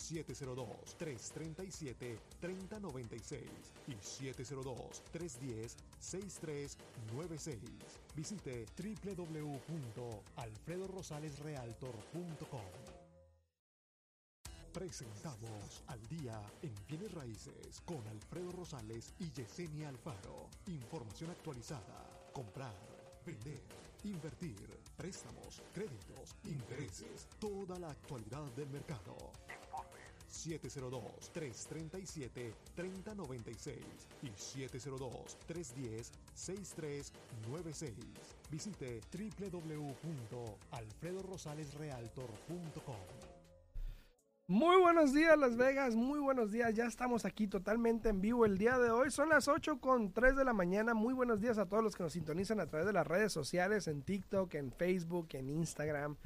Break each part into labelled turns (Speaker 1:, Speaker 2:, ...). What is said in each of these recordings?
Speaker 1: 702-337-3096 y 702-310-6396. Visite www.alfredorosalesrealtor.com. Presentamos al día en bienes raíces con Alfredo Rosales y Yesenia Alfaro. Información actualizada. Comprar, vender, invertir, préstamos, créditos, intereses, toda la actualidad del mercado. 702-337-3096 y 702-310-6396. Visite www.alfredorosalesrealtor.com.
Speaker 2: Muy buenos días Las Vegas, muy buenos días, ya estamos aquí totalmente en vivo el día de hoy, son las 8 con 3 de la mañana, muy buenos días a todos los que nos sintonizan a través de las redes sociales, en TikTok, en Facebook, en Instagram,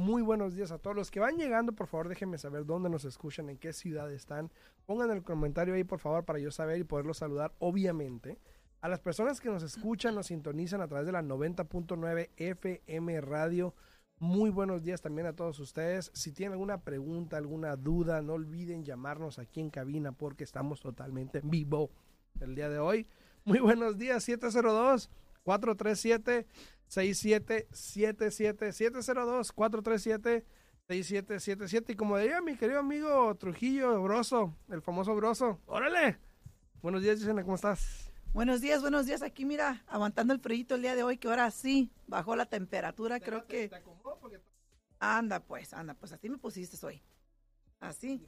Speaker 2: muy buenos días a todos los que van llegando, por favor déjenme saber dónde nos escuchan, en qué ciudad están, pongan el comentario ahí por favor para yo saber y poderlos saludar, obviamente. A las personas que nos escuchan, nos sintonizan a través de la 90.9 FM Radio muy buenos días también a todos ustedes. Si tienen alguna pregunta, alguna duda, no olviden llamarnos aquí en cabina porque estamos totalmente en vivo el día de hoy. Muy buenos días, 702 437 6777 702 437 6777 y como diría mi querido amigo Trujillo Broso, el famoso Broso, órale. Buenos días, Gisena, ¿cómo estás?
Speaker 3: Buenos días, buenos días. Aquí mira, aguantando el frío el día de hoy, que ahora sí bajó la temperatura. Creo que. Anda, pues, anda, pues así me pusiste hoy. Así.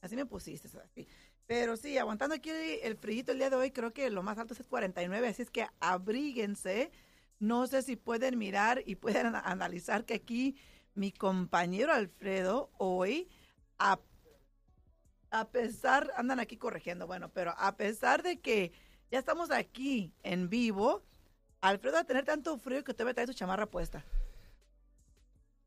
Speaker 3: Así me pusiste, así. Pero sí, aguantando aquí el frío el día de hoy, creo que lo más alto es 49, así es que abríguense. No sé si pueden mirar y pueden analizar que aquí mi compañero Alfredo hoy, a, a pesar, andan aquí corrigiendo, bueno, pero a pesar de que ya estamos aquí en vivo. Alfredo va a tener tanto frío que usted me trae su chamarra puesta.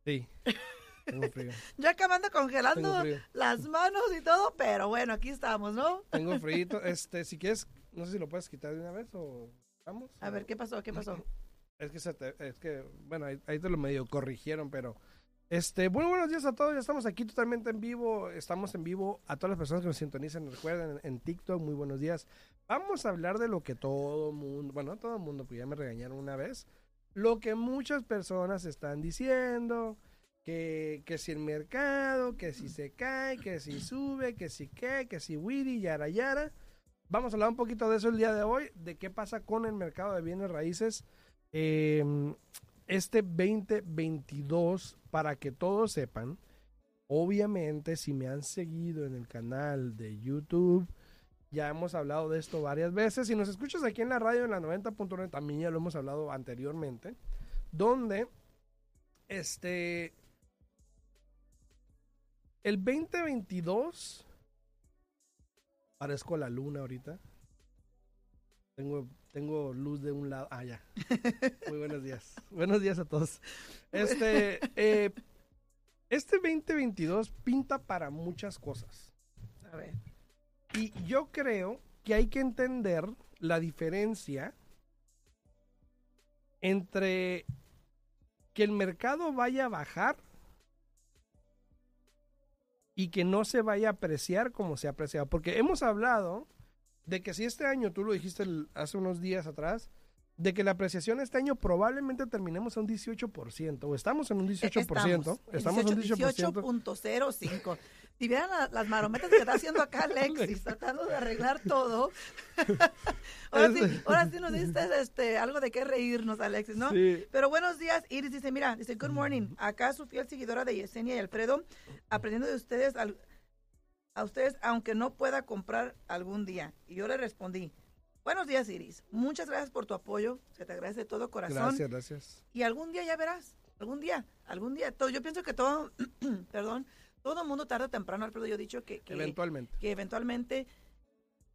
Speaker 2: Sí. Tengo frío.
Speaker 3: ya acabando congelando las manos y todo, pero bueno, aquí estamos, ¿no?
Speaker 2: Tengo frío. Este, si quieres, no sé si lo puedes quitar de una vez o vamos.
Speaker 3: A ver, ¿qué pasó? ¿Qué pasó?
Speaker 2: Es que, se te, es que bueno, ahí, ahí te lo medio corrigieron, pero este, bueno, buenos días a todos. Ya estamos aquí totalmente en vivo. Estamos en vivo a todas las personas que nos sintonizan. Recuerden en, TikTok, muy buenos días. Vamos a hablar de lo que todo mundo, bueno, todo mundo, pues ya me regañaron una vez. Lo que muchas personas están diciendo, que, que si el mercado, que si se cae, que si sube, que si qué, que si Wiri, yara, yara. Vamos a hablar un poquito de eso el día de hoy, de qué pasa con el mercado de bienes raíces. Eh, este 2022, para que todos sepan, obviamente si me han seguido en el canal de YouTube, ya hemos hablado de esto varias veces. Si nos escuchas aquí en la radio en la 90.9, también ya lo hemos hablado anteriormente, donde este el 2022 parezco la luna ahorita. Tengo tengo luz de un lado. Ah, ya. Muy buenos días. buenos días a todos. Este, eh, este 2022 pinta para muchas cosas.
Speaker 3: A ver.
Speaker 2: Y yo creo que hay que entender la diferencia entre que el mercado vaya a bajar y que no se vaya a apreciar como se ha apreciado. Porque hemos hablado de que si este año, tú lo dijiste hace unos días atrás, de que la apreciación este año probablemente terminemos a un 18%, o estamos en un 18%. Estamos, en un
Speaker 3: 18.05. si vieran las marometas que está haciendo acá Alexis, tratando de arreglar todo. ahora, sí, ahora sí nos diste este, algo de qué reírnos, Alexis, ¿no? Pero buenos días, Iris dice, mira, dice, good morning. Acá su fiel seguidora de Yesenia y Alfredo, aprendiendo de ustedes... Al, a ustedes, aunque no pueda comprar algún día. Y yo le respondí, buenos días, Iris. Muchas gracias por tu apoyo. Se te agradece de todo corazón.
Speaker 2: Gracias, gracias.
Speaker 3: Y algún día ya verás, algún día, algún día. Todo, yo pienso que todo, perdón, todo el mundo tarde o temprano, Alfredo, yo he dicho que, que,
Speaker 2: Eventualmente.
Speaker 3: que eventualmente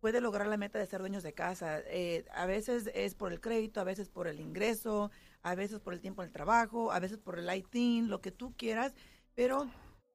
Speaker 3: puede lograr la meta de ser dueños de casa. Eh, a veces es por el crédito, a veces por el ingreso, a veces por el tiempo en el trabajo, a veces por el lighting, lo que tú quieras, pero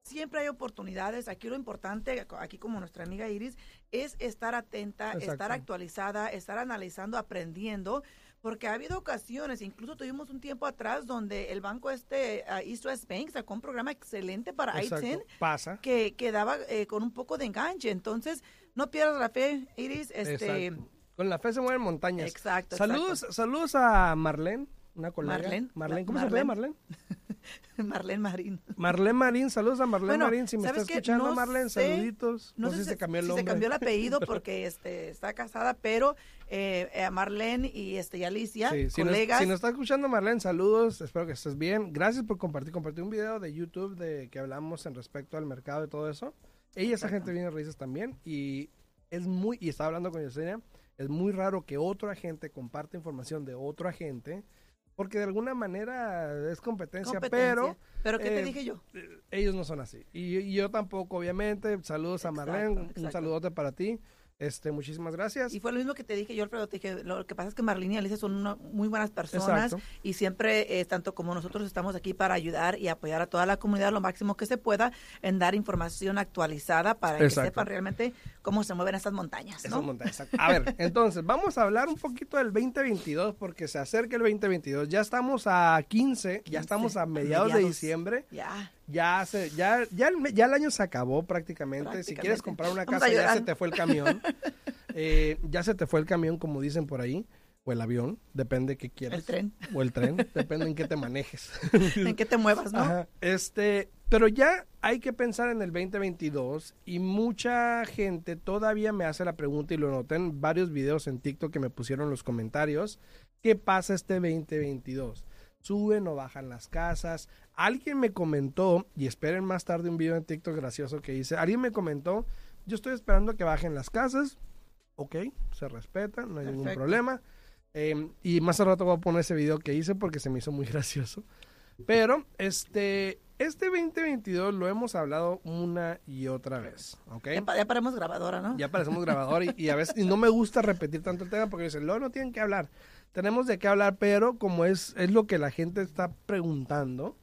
Speaker 3: siempre hay oportunidades. Aquí lo importante, aquí como nuestra amiga Iris, es estar atenta,
Speaker 2: Exacto.
Speaker 3: estar actualizada, estar analizando, aprendiendo, porque ha habido ocasiones, incluso tuvimos un tiempo atrás donde el banco este, uh, East West Bank, sacó un programa excelente para
Speaker 2: Exacto.
Speaker 3: I-10
Speaker 2: Pasa.
Speaker 3: que, que daba eh, con un poco de enganche. Entonces, no pierdas la fe, Iris. Este,
Speaker 2: Exacto. Con la fe se mueven montañas.
Speaker 3: Exacto.
Speaker 2: Saludos, saludos a Marlene, una colega.
Speaker 3: Marlene.
Speaker 2: Marlene, ¿cómo se llama Marlene?
Speaker 3: Marlene Marín.
Speaker 2: Marlene Marín, saludos a Marlene
Speaker 3: Bueno,
Speaker 2: Marín. Si me está escuchando,
Speaker 3: No
Speaker 2: Marlene,
Speaker 3: sé-
Speaker 2: saluditos. No, sé si se cambió el
Speaker 3: si
Speaker 2: nombre.
Speaker 3: se cambió el apellido porque este, está casada, pero eh, eh, Marlene y, este, y Alicia,
Speaker 2: Sí, si, nos,
Speaker 3: colegas.
Speaker 2: si nos está escuchando Marlene, saludos, espero que estés bien. Gracias por compartir. Compartí un video de YouTube de que hablamos en respecto al mercado y todo eso. Ella, esa gente viene raíces también y es muy, y estaba hablando con Yesenia, es muy raro que otro agente comparte información de otro agente porque de alguna manera es competencia,
Speaker 3: competencia.
Speaker 2: pero
Speaker 3: ¿Pero qué
Speaker 2: eh,
Speaker 3: te dije yo?
Speaker 2: eh, ellos no son así. Y, y yo tampoco, obviamente. Saludos a Marlene, un saludote para ti. Este, muchísimas gracias.
Speaker 3: Y fue lo mismo que te dije yo, Alfredo. Te dije, lo que pasa es que Marlene y Alicia son una- muy buenas personas
Speaker 2: Exacto.
Speaker 3: y siempre, eh, tanto como nosotros, estamos aquí para ayudar y apoyar a toda la comunidad lo máximo que se pueda en dar información actualizada para que sepan realmente cómo se mueven estas montañas,
Speaker 2: Esas
Speaker 3: ¿no?
Speaker 2: montañas. A ver, entonces, vamos a hablar un poquito del 2022 porque se acerca el 2022. Ya estamos a 15,
Speaker 3: 15,
Speaker 2: ya estamos a
Speaker 3: a
Speaker 2: mediados, de diciembre.
Speaker 3: Ya.
Speaker 2: Ya se, ya, ya, el, ya el año se acabó prácticamente. Si quieres comprar una casa, ya se te fue el camión. Eh, ya se te fue el camión, como dicen por ahí. O el avión, depende qué quieras.
Speaker 3: El tren.
Speaker 2: O el tren, depende en qué te manejes.
Speaker 3: en qué te muevas, ¿no?
Speaker 2: Ajá. Este, pero ya hay que pensar en el 2022 y mucha gente todavía me hace la pregunta y lo noté en varios videos en TikTok que me pusieron en los comentarios. ¿Qué pasa este 2022? ¿Suben o bajan las casas? Alguien me comentó, y esperen más tarde un video en TikTok gracioso que hice, alguien me comentó, yo estoy esperando que bajen las casas. Ok, se respeta, no hay ningún problema. Eh, y más al rato voy a poner ese video que hice porque se me hizo muy gracioso. Pero este, este 2022 lo hemos hablado una y otra vez, ¿ok?
Speaker 3: Ya, ya paramos grabadora, ¿no?
Speaker 2: Ya parecemos grabador y, y a veces y no me gusta repetir tanto el tema porque dicen, luego no tienen que hablar. Tenemos de qué hablar, pero como es, es lo que la gente está preguntando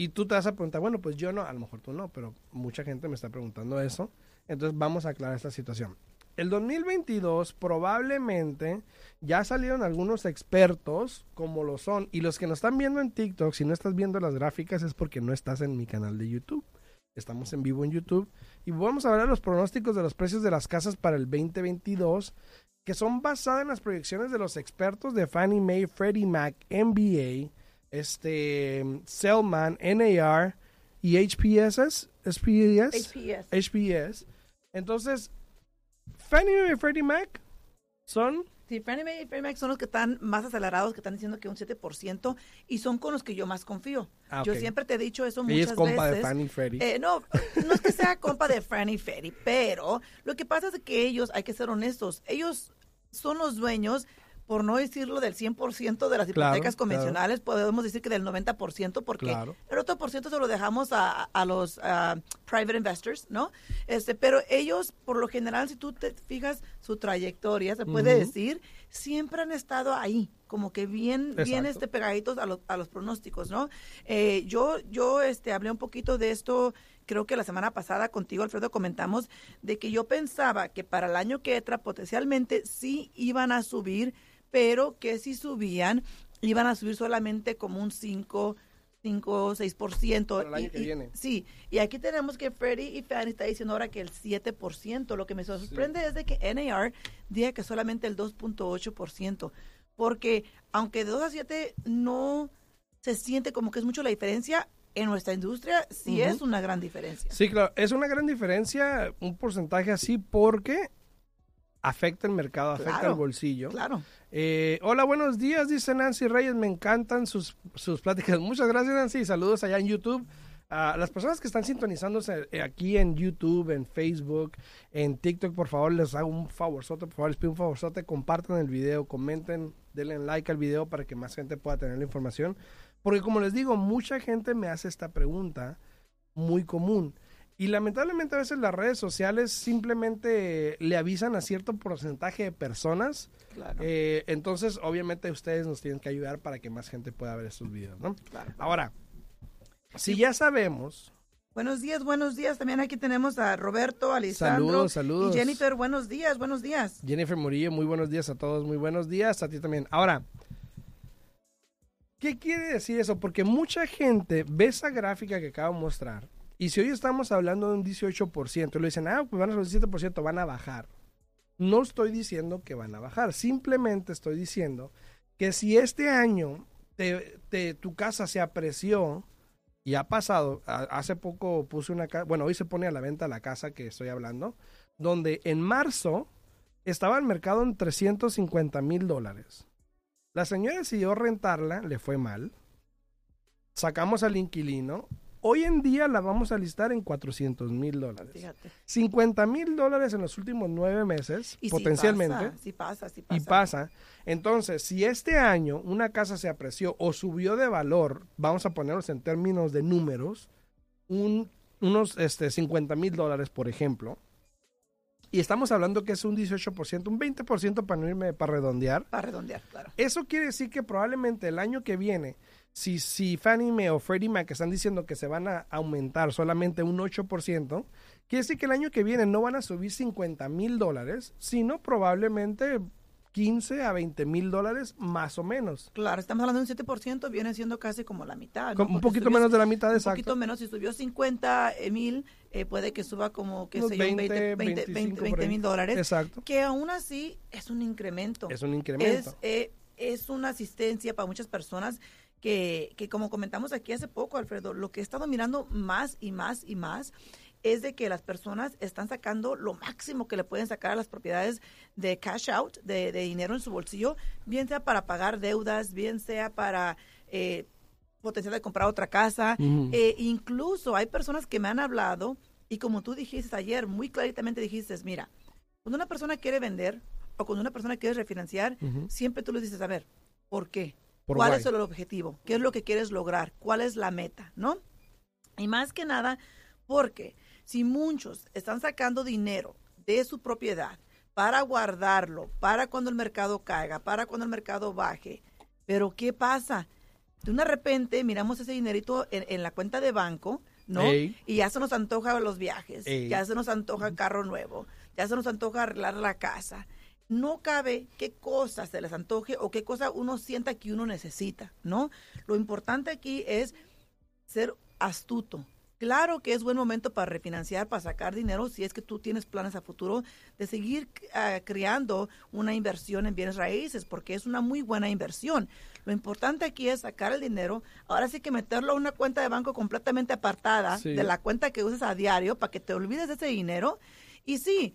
Speaker 2: y tú te vas a preguntar, bueno, pues yo no, a lo mejor tú no, pero mucha gente me está preguntando eso. Entonces vamos a aclarar esta situación. El 2022 probablemente ya salieron algunos expertos como lo son y los que nos están viendo en TikTok, si no estás viendo las gráficas es porque no estás en mi canal de YouTube. Estamos en vivo en YouTube y vamos a hablar de los pronósticos de los precios de las casas para el 2022 que son basadas en las proyecciones de los expertos de Fannie Mae, Freddie Mac, MBA, este, Selman, NAR y HPSS, HPS,
Speaker 3: HPS.
Speaker 2: HPS. Entonces, Fannie Mae y Freddie Mac son
Speaker 3: Sí, Fannie Mae y Freddie Mac son los que están más acelerados, que están diciendo que un 7%, y son con los que yo más confío.
Speaker 2: Ah,
Speaker 3: Yo siempre te he dicho eso muchas
Speaker 2: es compa
Speaker 3: veces.
Speaker 2: de Fannie y Freddie.
Speaker 3: Eh, no, no es que sea compa de Fannie Ferry, pero lo que pasa es que ellos, hay que ser honestos, ellos son los dueños, por no decirlo del 100% de las
Speaker 2: Claro,
Speaker 3: hipotecas convencionales, podemos decir que del 90%, porque
Speaker 2: Claro.
Speaker 3: el otro por ciento se lo dejamos a, a los ah, private investors, ¿no? Este, pero ellos, por lo general, si tú te fijas su trayectoria, se puede decir, siempre han estado ahí, como que bien, bien este, pegaditos a, los- a los pronósticos, ¿no? Eh, yo, yo este, hablé un poquito de esto, creo que la semana pasada contigo, Alfredo, comentamos de que yo pensaba que para el año que entra potencialmente sí iban a subir, pero que si subían, iban a subir solamente como un 5, 5, 6%.
Speaker 2: Para el año
Speaker 3: y,
Speaker 2: que
Speaker 3: y-
Speaker 2: viene.
Speaker 3: Sí, y aquí tenemos que Freddie y Fannie está diciendo ahora que el 7%. Lo que me sorprende es de que NAR diga que solamente el 2.8%, porque aunque de 2 a 7 no se siente como que es mucho la diferencia, en nuestra industria sí es una gran diferencia.
Speaker 2: Sí, claro, es una gran diferencia un porcentaje así porque afecta el mercado, afecta
Speaker 3: Claro,
Speaker 2: el bolsillo.
Speaker 3: Claro.
Speaker 2: Eh, hola, buenos días, dice Nancy Reyes, me encantan sus, sus pláticas. Muchas gracias Nancy, saludos allá en YouTube. A las personas que están sintonizándose eh, aquí en YouTube, en Facebook, en TikTok, por favor, les hago un favorzote, por favor, les pido un favorzote, compartan el video, comenten, denle like al video para que más gente pueda tener la información. Porque como les digo, mucha gente me hace esta pregunta muy común. Y lamentablemente a veces las redes sociales simplemente le avisan a cierto porcentaje de personas.
Speaker 3: Claro.
Speaker 2: Eh, entonces, obviamente ustedes nos tienen que ayudar para que más gente pueda ver estos videos, ¿no?
Speaker 3: Claro.
Speaker 2: Ahora, si ya sabemos,
Speaker 3: Buenos días, buenos días. También aquí tenemos a Roberto, Alessandro
Speaker 2: Saludos, saludos.
Speaker 3: y Jennifer. Buenos días, buenos días.
Speaker 2: Jennifer Murillo, muy buenos días a todos, muy buenos días a ti también. Ahora, ¿qué quiere decir eso? Porque mucha gente ve esa gráfica que acabo de mostrar y si hoy estamos hablando de un 18%, le dicen, ah, pues van a un 17%, van a bajar. No estoy diciendo que van a bajar, simplemente estoy diciendo que si este año tu casa se apreció y ha pasado, hace poco puse una casa, bueno, hoy se pone a la venta la casa que estoy hablando, donde en marzo estaba el mercado en 350 mil dólares. La señora decidió rentarla, le fue mal. Sacamos al inquilino. Hoy en día la vamos a listar en 400 mil dólares.
Speaker 3: Fíjate.
Speaker 2: 50 mil dólares en los últimos nueve meses,
Speaker 3: Y sí
Speaker 2: potencialmente.
Speaker 3: pasa, Sí pasa, sí pasa.
Speaker 2: Y pasa. Entonces, si este año una casa se apreció o subió de valor, vamos a ponerlos en términos de números, un- unos este, 50 mil dólares, por ejemplo, y estamos hablando que es un 18%, un 20% para no irme para redondear,
Speaker 3: Para redondear, claro.
Speaker 2: eso quiere decir que probablemente el año que viene, si, si Fannie Mae o Freddie Mac están diciendo que se van a aumentar solamente un 8%, quiere decir que el año que viene no van a subir 50 mil dólares, sino probablemente 15 a 20 mil dólares más o menos.
Speaker 3: Claro, estamos hablando de un 7%, viene siendo casi como la mitad.
Speaker 2: un poquito
Speaker 3: subió-
Speaker 2: menos de la mitad,
Speaker 3: Un
Speaker 2: exacto.
Speaker 3: poquito menos, si subió 50 mil, eh, puede que suba como, qué sé yo, un 20,
Speaker 2: 20,
Speaker 3: 20,
Speaker 2: 25
Speaker 3: 20
Speaker 2: por ahí.
Speaker 3: mil dólares.
Speaker 2: Exacto.
Speaker 3: Que aún así es un incremento.
Speaker 2: Es un incremento.
Speaker 3: es, eh, es una asistencia para muchas personas que, que, como comentamos aquí hace poco, Alfredo, lo que he estado mirando más y más y más es de que las personas están sacando lo máximo que le pueden sacar a las propiedades de cash out, de, de dinero en su bolsillo, bien sea para pagar deudas, bien sea para eh, potencial de comprar otra casa. Eh, incluso hay personas que me han hablado y como tú dijiste ayer, muy claritamente dijiste, mira, cuando una persona quiere vender o cuando una persona quiere refinanciar, siempre tú le dices, a ver, ¿por qué?
Speaker 2: Por
Speaker 3: ¿Cuál es el objetivo? ¿Qué es lo que quieres lograr? ¿Cuál es la meta? ¿No? Y más que nada, porque si muchos están sacando dinero de su propiedad para guardarlo, para cuando el mercado caiga, para cuando el mercado baje, pero ¿qué pasa? De una repente miramos ese dinerito en, en la cuenta de banco, ¿no?
Speaker 2: Ey.
Speaker 3: Y ya se nos antoja los viajes,
Speaker 2: Ey.
Speaker 3: ya se nos antoja carro nuevo, ya se nos antoja arreglar la casa. No cabe qué cosa se les antoje o qué cosa uno sienta que uno necesita, ¿no? Lo importante aquí es ser astuto. Claro que es buen momento para refinanciar, para sacar dinero, si es que tú tienes planes a futuro de seguir ah, creando una inversión en bienes raíces, porque es una muy buena inversión. Lo importante aquí es sacar el dinero, ahora sí que meterlo a una cuenta de banco completamente apartada
Speaker 2: Sí.
Speaker 3: de la cuenta que usas a diario para que te olvides de ese dinero. Y sí,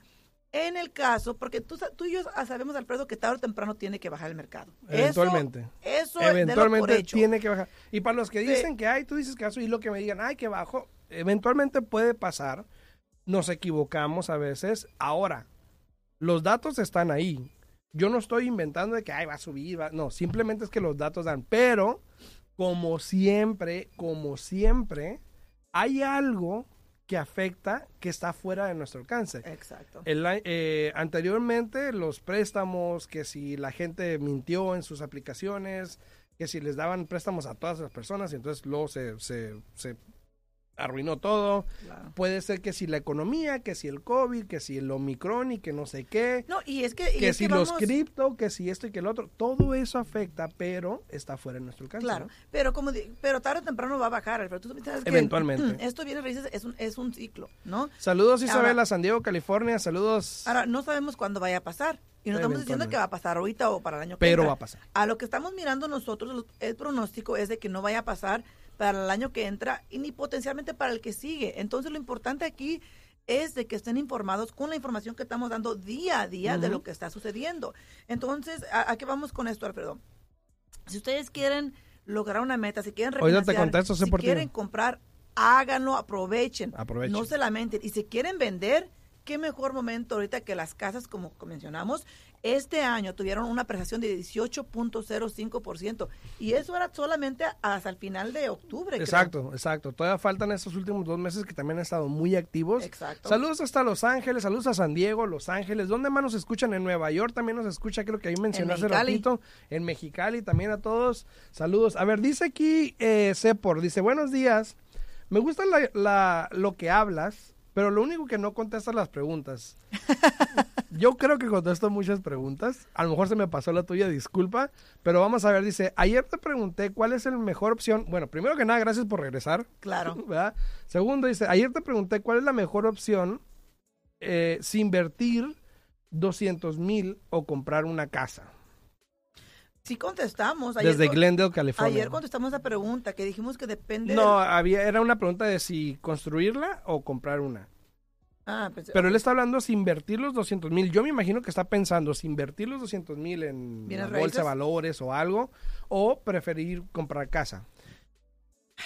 Speaker 3: en el caso, porque tú, tú y yo sabemos, Alfredo, que tarde o temprano tiene que bajar el mercado. Eso-
Speaker 2: Eventualmente.
Speaker 3: Eso, por
Speaker 2: Eventualmente
Speaker 3: hecho.
Speaker 2: tiene que bajar. Y para los que
Speaker 3: Sí.
Speaker 2: dicen que, ay, tú dices que a subir lo que me digan, ay, que bajo, eventualmente puede pasar. Nos equivocamos a veces. Ahora, los datos están ahí. Yo no estoy inventando de que, ay, va a subir. va-". No, simplemente es que los datos dan. Pero, como siempre, como siempre, hay algo que afecta que está fuera de nuestro alcance.
Speaker 3: Exacto.
Speaker 2: El eh, anteriormente los préstamos, que si la gente mintió en sus aplicaciones, que si les daban préstamos a todas las personas y entonces luego se, se, se arruinó todo.
Speaker 3: Claro.
Speaker 2: Puede ser que si la economía, que si el COVID, que si el Omicron y que no sé qué,
Speaker 3: No, y es que, y
Speaker 2: que
Speaker 3: es
Speaker 2: si
Speaker 3: que
Speaker 2: los cripto, que si esto y que el otro, todo eso afecta, pero está fuera de nuestro alcance.
Speaker 3: Claro,
Speaker 2: ¿no?
Speaker 3: pero como di- pero tarde o temprano va a bajar, Alfredo. Tú sabes que,
Speaker 2: Eventualmente.
Speaker 3: Esto viene es un, es un ciclo, ¿no?
Speaker 2: Saludos Isabela,
Speaker 3: Ahora-
Speaker 2: San Diego, California, saludos.
Speaker 3: Ahora, no sabemos cuándo vaya a pasar. Y no estamos diciendo que va a pasar ahorita o para el año que
Speaker 2: pero
Speaker 3: entra.
Speaker 2: va a pasar.
Speaker 3: A lo que estamos mirando nosotros, el pronóstico es de que no vaya a pasar para el año que entra y ni potencialmente para el que sigue. Entonces, lo importante aquí es de que estén informados con la información que estamos dando día a día de lo que está sucediendo. Entonces, ¿a, a qué vamos con esto, Alfredo? Si ustedes quieren lograr una meta, si quieren
Speaker 2: te contesto,
Speaker 3: si quieren comprar, háganlo, aprovechen.
Speaker 2: Aprovechen.
Speaker 3: No se lamenten. Y si quieren vender, qué mejor momento ahorita que las casas, como mencionamos, este año tuvieron una apreciación de 18.05% y eso era solamente hasta el final de octubre.
Speaker 2: Exacto, exacto. Todavía faltan estos últimos dos meses que también han estado muy activos.
Speaker 3: Exacto.
Speaker 2: Saludos hasta Los Ángeles, saludos a San Diego, Los Ángeles. ¿Dónde más nos escuchan? En Nueva York también nos escucha, creo que ahí mencioné hace ratito. En Mexicali también a todos. Saludos. A ver, dice aquí eh, Cepor, dice, buenos días. Me gusta la, lo que hablas, pero lo único que no contestas las preguntas. Yo creo que contesto muchas preguntas. A lo mejor se me pasó la tuya, disculpa. Pero vamos a ver, dice, ayer te pregunté cuál es la mejor opción. Bueno, primero que nada, gracias por regresar.
Speaker 3: Claro.
Speaker 2: Segundo, dice, ayer te pregunté cuál es la mejor opción eh, si invertir 200 mil o comprar una casa.
Speaker 3: Sí contestamos.
Speaker 2: Desde Glendale, California.
Speaker 3: Ayer contestamos la pregunta que dijimos que depende.
Speaker 2: No, había, era una pregunta de si construirla o comprar una.
Speaker 3: Ah, pues,
Speaker 2: Pero él está hablando si invertir los 200 mil. Yo me imagino que está pensando si invertir los 200 mil en bolsa de valores o algo, o preferir comprar casa.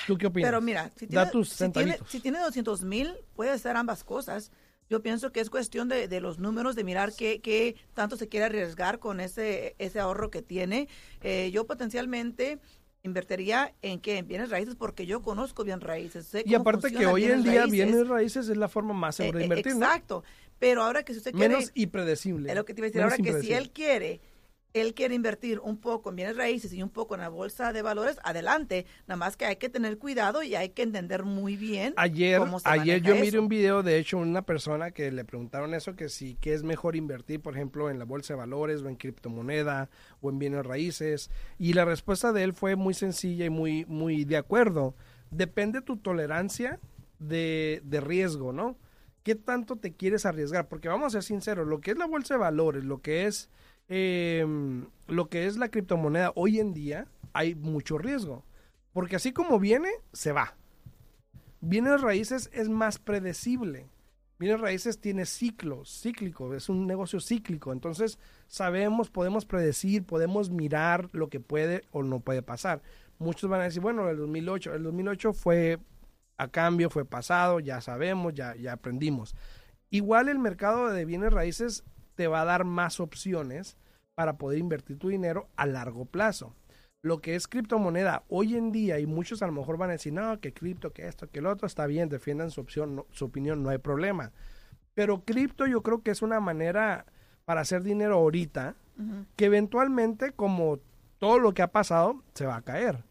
Speaker 2: ¿Tú qué opinas?
Speaker 3: Pero mira, si tiene, si tiene, si tiene 200 mil, puede ser ambas cosas. Yo pienso que es cuestión de, de los números, de mirar qué, qué, tanto se quiere arriesgar con ese, ese ahorro que tiene. Eh, yo potencialmente invertiría en qué? En bienes raíces, porque yo conozco bien raíces.
Speaker 2: y aparte que hoy en día bienes raíces es la forma más segura de eh, invertir.
Speaker 3: Exacto. Pero ahora que si usted quiere...
Speaker 2: Menos impredecible.
Speaker 3: Es lo que te iba a decir. ahora que si él quiere él quiere invertir un poco en bienes raíces y un poco en la bolsa de valores, adelante. Nada más que hay que tener cuidado y hay que entender muy bien
Speaker 2: ayer,
Speaker 3: cómo se
Speaker 2: Ayer yo miré un video, de hecho, una persona que le preguntaron eso, que si que es mejor invertir, por ejemplo, en la bolsa de valores o en criptomoneda o en bienes raíces. Y la respuesta de él fue muy sencilla y muy, muy de acuerdo. Depende tu tolerancia de, de riesgo, ¿no? ¿Qué tanto te quieres arriesgar? Porque vamos a ser sinceros, lo que es la bolsa de valores, lo que es eh, lo que es la criptomoneda hoy en día, hay mucho riesgo. Porque así como viene, se va. Bienes raíces es más predecible. Bienes raíces tiene ciclos, cíclico, es un negocio cíclico. Entonces, sabemos, podemos predecir, podemos mirar lo que puede o no puede pasar. Muchos van a decir, bueno, el 2008, el 2008 fue a cambio, fue pasado, ya sabemos, ya, ya aprendimos. Igual el mercado de bienes raíces te va a dar más opciones para poder invertir tu dinero a largo plazo. Lo que es criptomoneda hoy en día, y muchos a lo mejor van a decir, no, que cripto, que esto, que el otro, está bien, defiendan su opción, su opinión, no hay problema. Pero cripto yo creo que es una manera para hacer dinero ahorita, que eventualmente, como todo lo que ha pasado, se va a caer.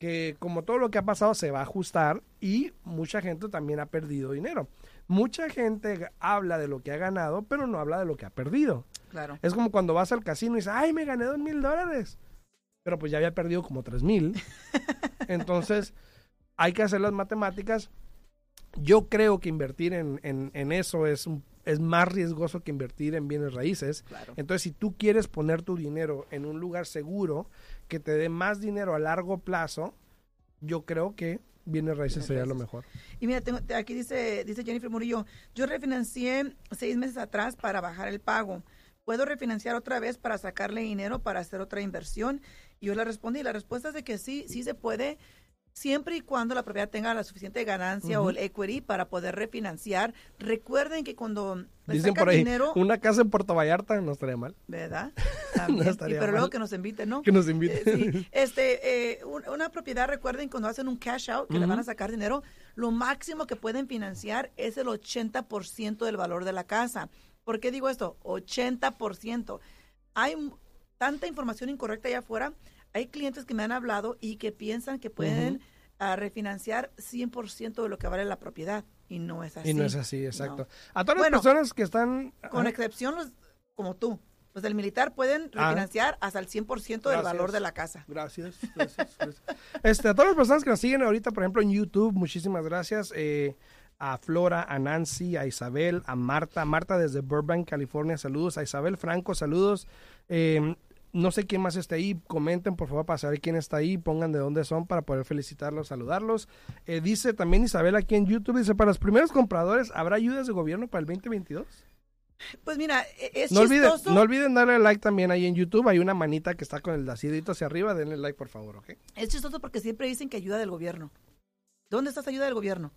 Speaker 2: Que como todo lo que ha pasado se va a ajustar y mucha gente también ha perdido dinero. Mucha gente habla de lo que ha ganado, pero no habla de lo que ha perdido.
Speaker 3: Claro.
Speaker 2: Es como cuando vas al casino y dices, ay, me gané dos mil dólares. Pero pues ya había perdido como tres mil. Entonces, hay que hacer las matemáticas. Yo creo que invertir en, en, eso es, es más riesgoso que invertir en bienes raíces. Entonces, si tú quieres poner tu dinero en un lugar seguro que te dé más dinero a largo plazo, yo creo que bienes raíces sería lo mejor.
Speaker 3: Y mira, tengo, aquí dice, dice Jennifer Murillo, yo refinancié seis meses atrás para bajar el pago. ¿Puedo refinanciar otra vez para sacarle dinero para hacer otra inversión? Y yo le respondí, la respuesta es de que sí, sí se puede, siempre y cuando la propiedad tenga la suficiente ganancia o el equity para poder refinanciar. Recuerden que cuando
Speaker 2: Dicen por ahí, dinero, una casa en Puerto Vallarta no estaría mal.
Speaker 3: ¿Verdad? no estaría pero luego que nos inviten, ¿no?
Speaker 2: Que nos inviten.
Speaker 3: Eh, este, eh, una propiedad, recuerden, cuando hacen un cash out, que le van a sacar dinero, lo máximo que pueden financiar es el 80% del valor de la casa. ¿Por qué digo esto? 80%. Hay tanta información incorrecta allá afuera hay clientes que me han hablado y que piensan que pueden ah, refinanciar 100% de lo que vale la propiedad y no es así.
Speaker 2: Y no es así, exacto. A todas las personas que están...
Speaker 3: Con excepción los, como tú. Los del militar pueden ah. refinanciar hasta el 100% del valor de la casa.
Speaker 2: Gracias, gracias, Este, a todas las personas que nos siguen ahorita, por ejemplo, en YouTube, muchísimas gracias. Eh, a Flora, a Nancy, a Isabel, a Marta, Marta desde Burbank, California, saludos, a Isabel Franco, saludos. Eh, no sé quién más está ahí. Comenten, por favor, para saber quién está ahí. Pongan de dónde son para poder felicitarlos, saludarlos. Eh, dice también Isabel aquí en YouTube, dice, para los primeros compradores, ¿habrá ayudas de gobierno para el 2022?
Speaker 3: Pues mira, e-, es
Speaker 2: no olviden, no olviden darle like también ahí en YouTube. Hay una manita que está con el dacidito hacia arriba. Denle like, por favor, ¿ok?
Speaker 3: Es chistoso porque siempre dicen que ayuda del gobierno. ¿Dónde está esa ayuda del gobierno?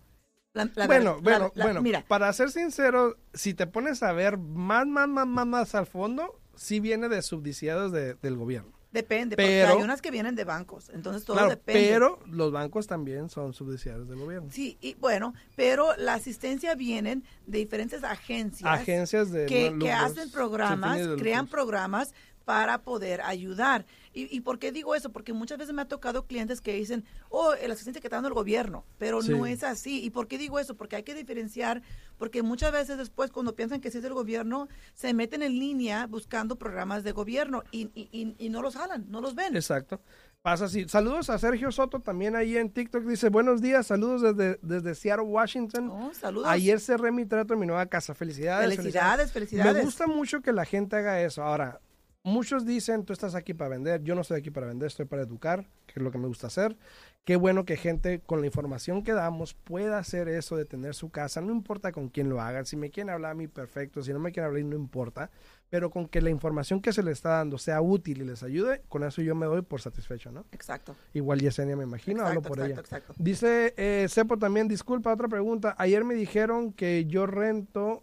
Speaker 3: La- la
Speaker 2: bueno, bueno, bueno,
Speaker 3: Mira,
Speaker 2: para ser sincero, si te pones a ver más, más, más, más, más al fondo, sí viene de subsidiados de- del gobierno.
Speaker 3: depende,
Speaker 2: pero-
Speaker 3: porque hay unas que vienen de bancos, entonces todo
Speaker 2: Claro,
Speaker 3: depende.
Speaker 2: pero los bancos también son subsidiados del gobierno.
Speaker 3: Sí, y bueno, pero la asistencia vienen de diferentes agencias.
Speaker 2: Agencias de
Speaker 3: que,
Speaker 2: no
Speaker 3: que
Speaker 2: lucros,
Speaker 3: hacen programas, crean programas para poder ayudar. ¿Y, ¿Y por qué digo eso? Porque muchas veces me ha tocado clientes que dicen, oh, la asistencia que está dando el gobierno, pero
Speaker 2: Sí.
Speaker 3: no es así. ¿Y por qué digo eso? Porque hay que diferenciar, porque muchas veces después cuando piensan que sí es el gobierno, se meten en línea buscando programas de gobierno y, y, y- y no los jalan, no los ven.
Speaker 2: Exacto. Pasa así. Saludos a Sergio Soto también ahí en TikTok. Dice, buenos días, saludos desde, desde Seattle, Washington.
Speaker 3: Oh, saludos.
Speaker 2: Ayer cerré mi trato en mi nueva casa. Felicidades.
Speaker 3: felicidades, felicidades.
Speaker 2: Me gusta mucho que la gente haga eso. Ahora, muchos dicen, tú estás aquí para vender. Yo no estoy aquí para vender, estoy para educar, que es lo que me gusta hacer. Qué bueno que gente con la información que damos pueda hacer eso de tener su casa. No importa con quién lo hagan. Si me quieren hablar a mí, perfecto. Si no me quieren hablar, no importa. Pero con que la información que se le está dando sea útil y les ayude, con eso yo me doy por satisfecho, ¿no?
Speaker 3: Exacto.
Speaker 2: Igual Yesenia me imagino, hablo por
Speaker 3: exacto,
Speaker 2: ella.
Speaker 3: exacto.
Speaker 2: Dice eh, Cepo también, disculpa, otra pregunta. Ayer me dijeron que yo rento,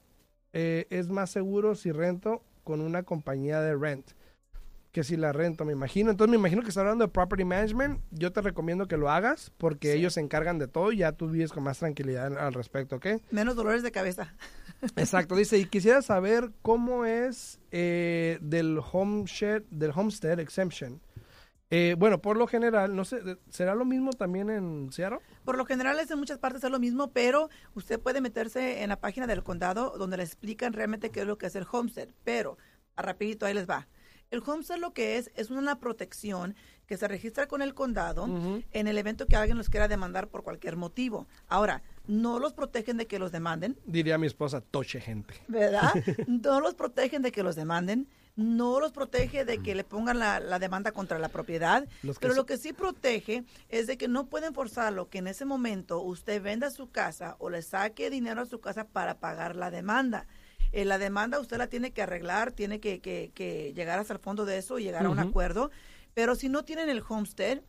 Speaker 2: eh, es más seguro si rento con una compañía de rent que si la rento, me imagino. Entonces me imagino que está hablando de property management. Yo te recomiendo que lo hagas porque
Speaker 3: Sí.
Speaker 2: ellos se encargan de todo y ya tú vives con más tranquilidad al respecto, ¿ok?
Speaker 3: Menos dolores de cabeza.
Speaker 2: Exacto, dice, y quisiera saber cómo es eh, del homestead, del homestead exemption. Eh, bueno, por lo general, no sé, ¿será lo mismo también en Seattle?
Speaker 3: Por lo general es en muchas partes es lo mismo, pero usted puede meterse en la página del condado donde le explican realmente qué es lo que es el homestead. Pero, a rapidito, ahí les va. El homestead lo que es es una protección que se registra con el condado en el evento que alguien los quiera demandar por cualquier motivo. Ahora, no los protegen de que los demanden,
Speaker 2: Diría mi esposa, toche gente.
Speaker 3: ¿verdad? No los protegen de que los demanden, no los protege de que le pongan la, la demanda contra la propiedad, pero lo que sí protege es de que no pueden forzarlo que en ese momento usted venda su casa o le saque dinero a su casa para pagar la demanda. Eh, la demanda usted la tiene que arreglar, tiene que, que- que llegar hasta el fondo de eso y llegar a un acuerdo, pero si no tienen el homestead,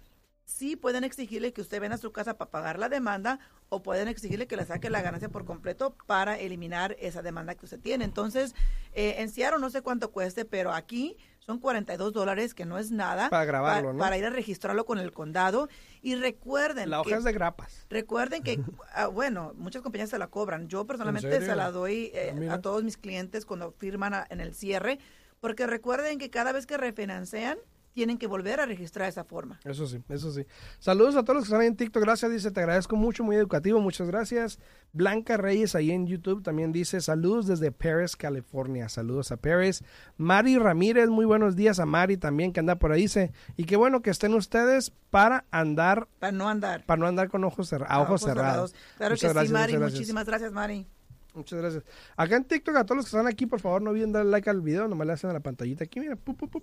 Speaker 3: sí pueden exigirle que usted venda su casa para pagar la demanda o pueden exigirle que le saque la ganancia por completo para eliminar esa demanda que usted tiene. Entonces, eh, en Seattle no sé cuánto cueste, pero aquí son 42 dólares, que no es nada.
Speaker 2: Para grabarlo,
Speaker 3: pa-
Speaker 2: ¿no?
Speaker 3: Para ir a registrarlo con el condado. Y recuerden
Speaker 2: La
Speaker 3: que,
Speaker 2: hoja es de grapas.
Speaker 3: recuerden que, ah, bueno, muchas compañías se la cobran. Yo personalmente se la doy eh,
Speaker 2: Ah, mira.
Speaker 3: a todos mis clientes cuando firman a- en el cierre, porque recuerden que cada vez que refinancian, tienen que volver a registrar esa forma.
Speaker 2: Eso sí, eso sí. Saludos a todos los que están ahí en TikTok. Gracias, dice, te agradezco mucho, muy educativo. Muchas gracias. Blanca Reyes ahí en YouTube también dice, saludos desde Paris, California. Saludos a Paris. Mari Ramírez, muy buenos días a Mari también que anda por ahí. Dice, y qué bueno que estén ustedes para andar,
Speaker 3: Para no andar.
Speaker 2: para no andar con ojos, cerra- a ojos cerrados.
Speaker 3: Claro
Speaker 2: Muchas
Speaker 3: que
Speaker 2: gracias,
Speaker 3: sí, Mari.
Speaker 2: gracias.
Speaker 3: Muchísimas gracias, Mari.
Speaker 2: Muchas gracias. Acá en TikTok, a todos los que están aquí, por favor, no olviden darle like al video. Nomás le hacen a la pantallita aquí, mira, pu, pu, pu,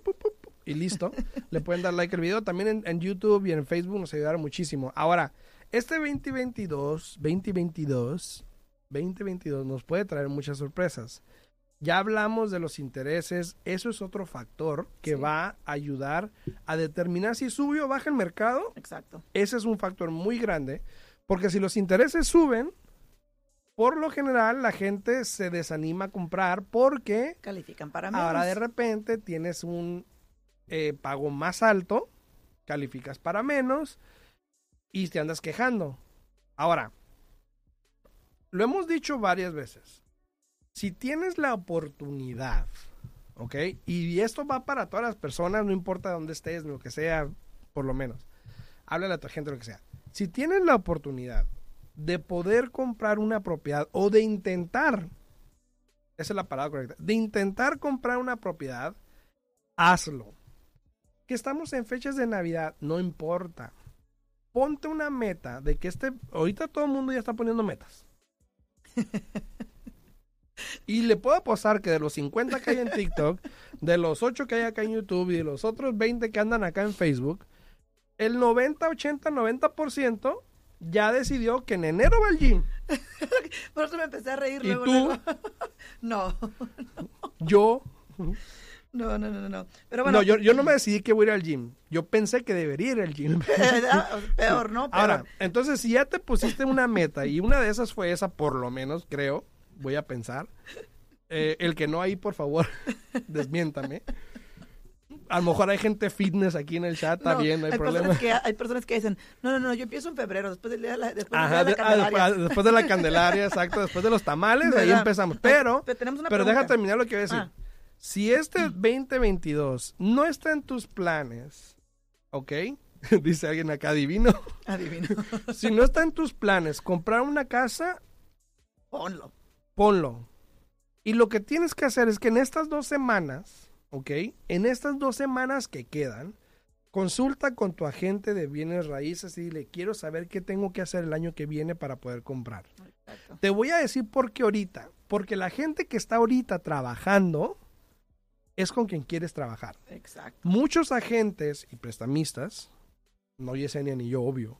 Speaker 2: y listo. le pueden dar like al video. También en, en YouTube y en Facebook nos ayudaron muchísimo. Ahora, este 2022, 2022, 2022 nos puede traer muchas sorpresas. Ya hablamos de los intereses, eso es otro factor que
Speaker 3: Sí.
Speaker 2: va a ayudar a determinar si sube o baja el mercado
Speaker 3: Exacto.
Speaker 2: ese es un factor muy grande, porque si los intereses suben, por lo general la gente se desanima a comprar porque
Speaker 3: Califican para menos.
Speaker 2: ahora de repente tienes un eh, pago más alto, calificas para menos y te andas quejando. Ahora, lo hemos dicho varias veces, si tienes la oportunidad, ¿ok? Y esto va para todas las personas, no importa dónde estés, lo que sea, por lo menos. Háblale a tu gente lo que sea. Si tienes la oportunidad de poder comprar una propiedad o de intentar, esa es la palabra correcta, de intentar comprar una propiedad, hazlo. Que estamos en fechas de Navidad, no importa. Ponte una meta de que este, ahorita todo el mundo ya está poniendo metas. Y le puedo apostar que de los 50 que hay en TikTok, de los 8 que hay acá en YouTube y de los otros 20 que andan acá en Facebook, el 90, 80, 90% ya decidió que en enero va al gym.
Speaker 3: Por eso me empecé a reír
Speaker 2: ¿Y
Speaker 3: luego.
Speaker 2: tú?
Speaker 3: luego. no,
Speaker 2: Yo,
Speaker 3: No, no, no, no. Pero bueno.
Speaker 2: No, yo, yo no me decidí que voy a ir al gym. Yo pensé que debería ir al gym.
Speaker 3: Peor, ¿no? Peor.
Speaker 2: Ahora, entonces si ya te pusiste una meta y una de esas fue esa, por lo menos, creo, voy a pensar. eh, el que no ahí, por favor, desmiéntame. A lo mejor hay gente fitness aquí en el chat, está
Speaker 3: No,
Speaker 2: bien, no hay, problema.
Speaker 3: Personas que, hay personas que dicen, no, no, no, yo empiezo en febrero, después del día de la, después
Speaker 2: Ajá,
Speaker 3: de la
Speaker 2: ah,
Speaker 3: Candelaria.
Speaker 2: después, después de la Candelaria, exacto, después de los tamales, ahí empezamos. Pero,
Speaker 3: pero tenemos una
Speaker 2: pero deja terminar lo que voy a decir.
Speaker 3: Ah.
Speaker 2: Si este 2022 no está en tus planes, ¿ok? Dice alguien acá, divino.
Speaker 3: Adivino.
Speaker 2: Si no está en tus planes comprar una casa,
Speaker 3: Ponlo.
Speaker 2: ponlo. Y lo que tienes que hacer es que en estas dos semanas, ¿ok? En estas dos semanas que quedan, consulta con tu agente de bienes raíces y dile, quiero saber qué tengo que hacer el año que viene para poder comprar.
Speaker 3: Exacto.
Speaker 2: Te voy a decir por qué ahorita. Porque la gente que está ahorita trabajando es con quien quieres trabajar.
Speaker 3: Exacto.
Speaker 2: Muchos agentes y prestamistas, no Yesenia ni yo, obvio,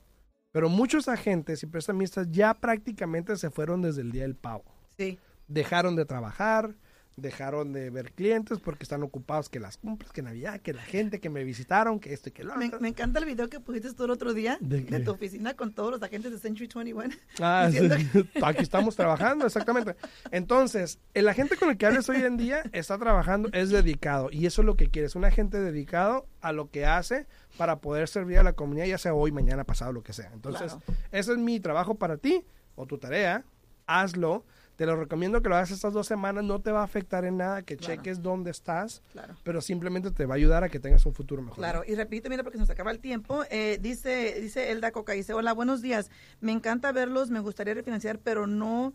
Speaker 2: pero muchos agentes y prestamistas ya prácticamente se fueron desde el día del pago.
Speaker 3: Sí.
Speaker 2: Dejaron de trabajar, dejaron de ver clientes porque están ocupados que las compras, que Navidad, que la gente que me visitaron, que esto y que lo
Speaker 3: Me,
Speaker 2: otro.
Speaker 3: me encanta el video que pusiste tú el otro día
Speaker 2: ¿De
Speaker 3: tu oficina con todos los agentes de Century 21.
Speaker 2: Ah, sí. Aquí estamos trabajando, exactamente. Entonces, el agente con el que hables hoy en día está trabajando, es dedicado. Y eso es lo que quieres, un agente dedicado a lo que hace para poder servir a la comunidad, ya sea hoy, mañana, pasado, lo que sea. Entonces,
Speaker 3: Claro.
Speaker 2: ese es mi trabajo para ti o tu tarea. Hazlo. Te lo recomiendo que lo hagas estas dos semanas. No te va a afectar en nada, que
Speaker 3: Claro.
Speaker 2: cheques dónde estás,
Speaker 3: Claro.
Speaker 2: pero simplemente te va a ayudar a que tengas un futuro mejor.
Speaker 3: Claro, y repito, mira, porque se nos acaba el tiempo. eh, dice, dice Elda Coca, dice, hola, buenos días. Me encanta verlos, me gustaría refinanciar, pero no,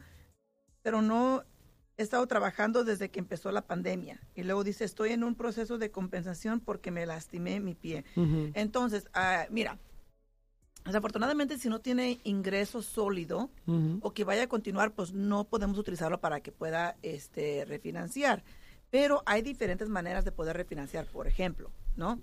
Speaker 3: pero no he estado trabajando desde que empezó la pandemia. Y luego dice, estoy en un proceso de compensación porque me lastimé mi pie. Entonces, ah, mira, desafortunadamente si no tiene ingreso sólido o que vaya a continuar, pues no podemos utilizarlo para que pueda este, refinanciar. Pero hay diferentes maneras de poder refinanciar, por ejemplo, ¿no?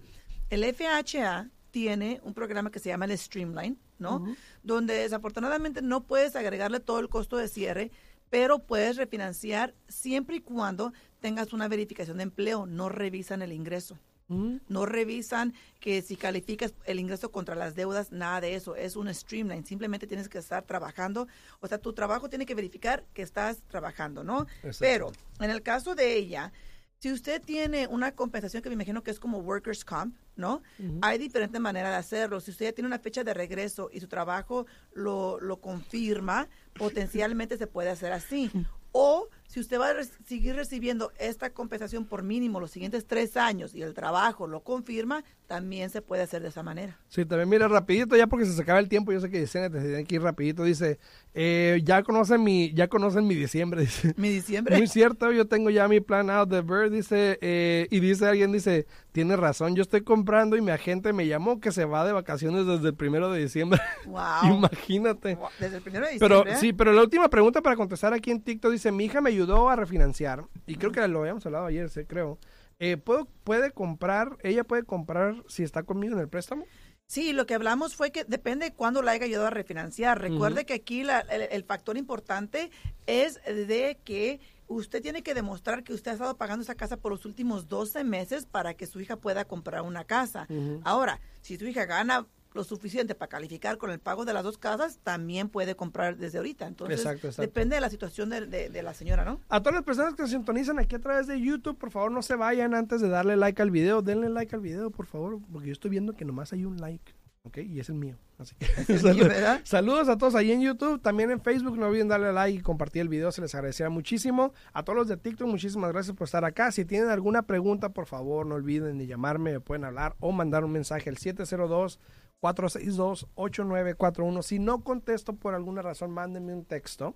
Speaker 3: El FHA tiene un programa que se llama el Streamline, ¿no? Donde desafortunadamente no puedes agregarle todo el costo de cierre, pero puedes refinanciar siempre y cuando tengas una verificación de empleo, no revisan el ingreso.
Speaker 2: Ujú.
Speaker 3: No revisan que si calificas el ingreso contra las deudas, nada de eso. Es un streamline. Simplemente tienes que estar trabajando. O sea, tu trabajo tiene que verificar que estás trabajando, ¿no?
Speaker 2: Exacto.
Speaker 3: Pero en el caso de ella, si usted tiene una compensación que me imagino que es como workers comp, ¿no? Hay diferentes maneras de hacerlo. Si usted ya tiene una fecha de regreso y su trabajo lo, lo confirma, potencialmente se puede hacer así. O si usted va a re- seguir recibiendo esta compensación por mínimo los siguientes tres años y el trabajo lo confirma, también se puede hacer de esa manera.
Speaker 2: Sí, también mira rapidito, ya porque se se acaba el tiempo, yo sé que Yesenia te tiene que ir rapidito, dice, eh, ya conocen mi, ya conocen mi diciembre, dice.
Speaker 3: Mi diciembre.
Speaker 2: Muy cierto, yo tengo ya mi plan out de Bird, dice, eh, y dice alguien, dice, tiene razón, yo estoy comprando y mi agente me llamó que se va de vacaciones desde el primero de diciembre.
Speaker 3: Wow.
Speaker 2: Imagínate.
Speaker 3: Desde el primero de
Speaker 2: Pero
Speaker 3: diciembre. ¿eh?
Speaker 2: sí, pero la última pregunta para contestar aquí en TikTok dice, mi hija me ayudó a refinanciar, y creo que lo habíamos hablado ayer, sí, creo. Eh, ¿puedo, ¿Puede comprar, ella puede comprar si está conmigo en el préstamo?
Speaker 3: Sí, lo que hablamos fue que depende de cuándo la haya ayudado a refinanciar. Recuerde que aquí la- el, el factor importante es de que usted tiene que demostrar que usted ha estado pagando esa casa por los últimos 12 meses para que su hija pueda comprar una casa. Ahora, si su hija gana lo suficiente para calificar con el pago de las dos casas, también puede comprar desde ahorita. Entonces,
Speaker 2: Exacto, exacto.
Speaker 3: depende de la situación de, de- de la señora, ¿no?
Speaker 2: A todas las personas que se sintonizan aquí a través de YouTube, por favor no se vayan antes de darle like al video. Denle like al video, por favor, porque yo estoy viendo que nomás hay un like, ¿ok? Y es el mío. Así que
Speaker 3: el
Speaker 2: salud-
Speaker 3: mío, ¿verdad?
Speaker 2: saludos a todos ahí en YouTube, también en Facebook. No olviden darle like y compartir el video, se les agradecería muchísimo. A todos los de TikTok, muchísimas gracias por estar acá. Si tienen alguna pregunta, por favor, no olviden de llamarme, me pueden hablar o mandar un mensaje al 702 462-8941. Si no contesto por alguna razón, mándenme un texto.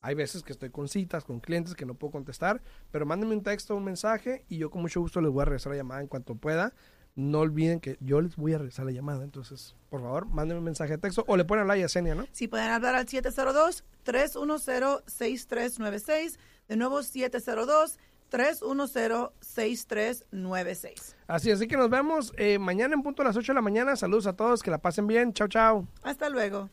Speaker 2: Hay veces que estoy con citas, con clientes que no puedo contestar, pero mándenme un texto, un mensaje y yo con mucho gusto les voy a regresar la llamada en cuanto pueda. No olviden que yo les voy a regresar la llamada, entonces, por favor, mándenme un mensaje de texto o le ponen a la Yesenia, ¿no?
Speaker 3: Si pueden hablar al 702-310-6396. De nuevo, 702-310-6396.
Speaker 2: Así, así que nos vemos eh, mañana en punto a las 8 de la mañana. Saludos a todos, que la pasen bien. Chao, chao.
Speaker 3: Hasta luego.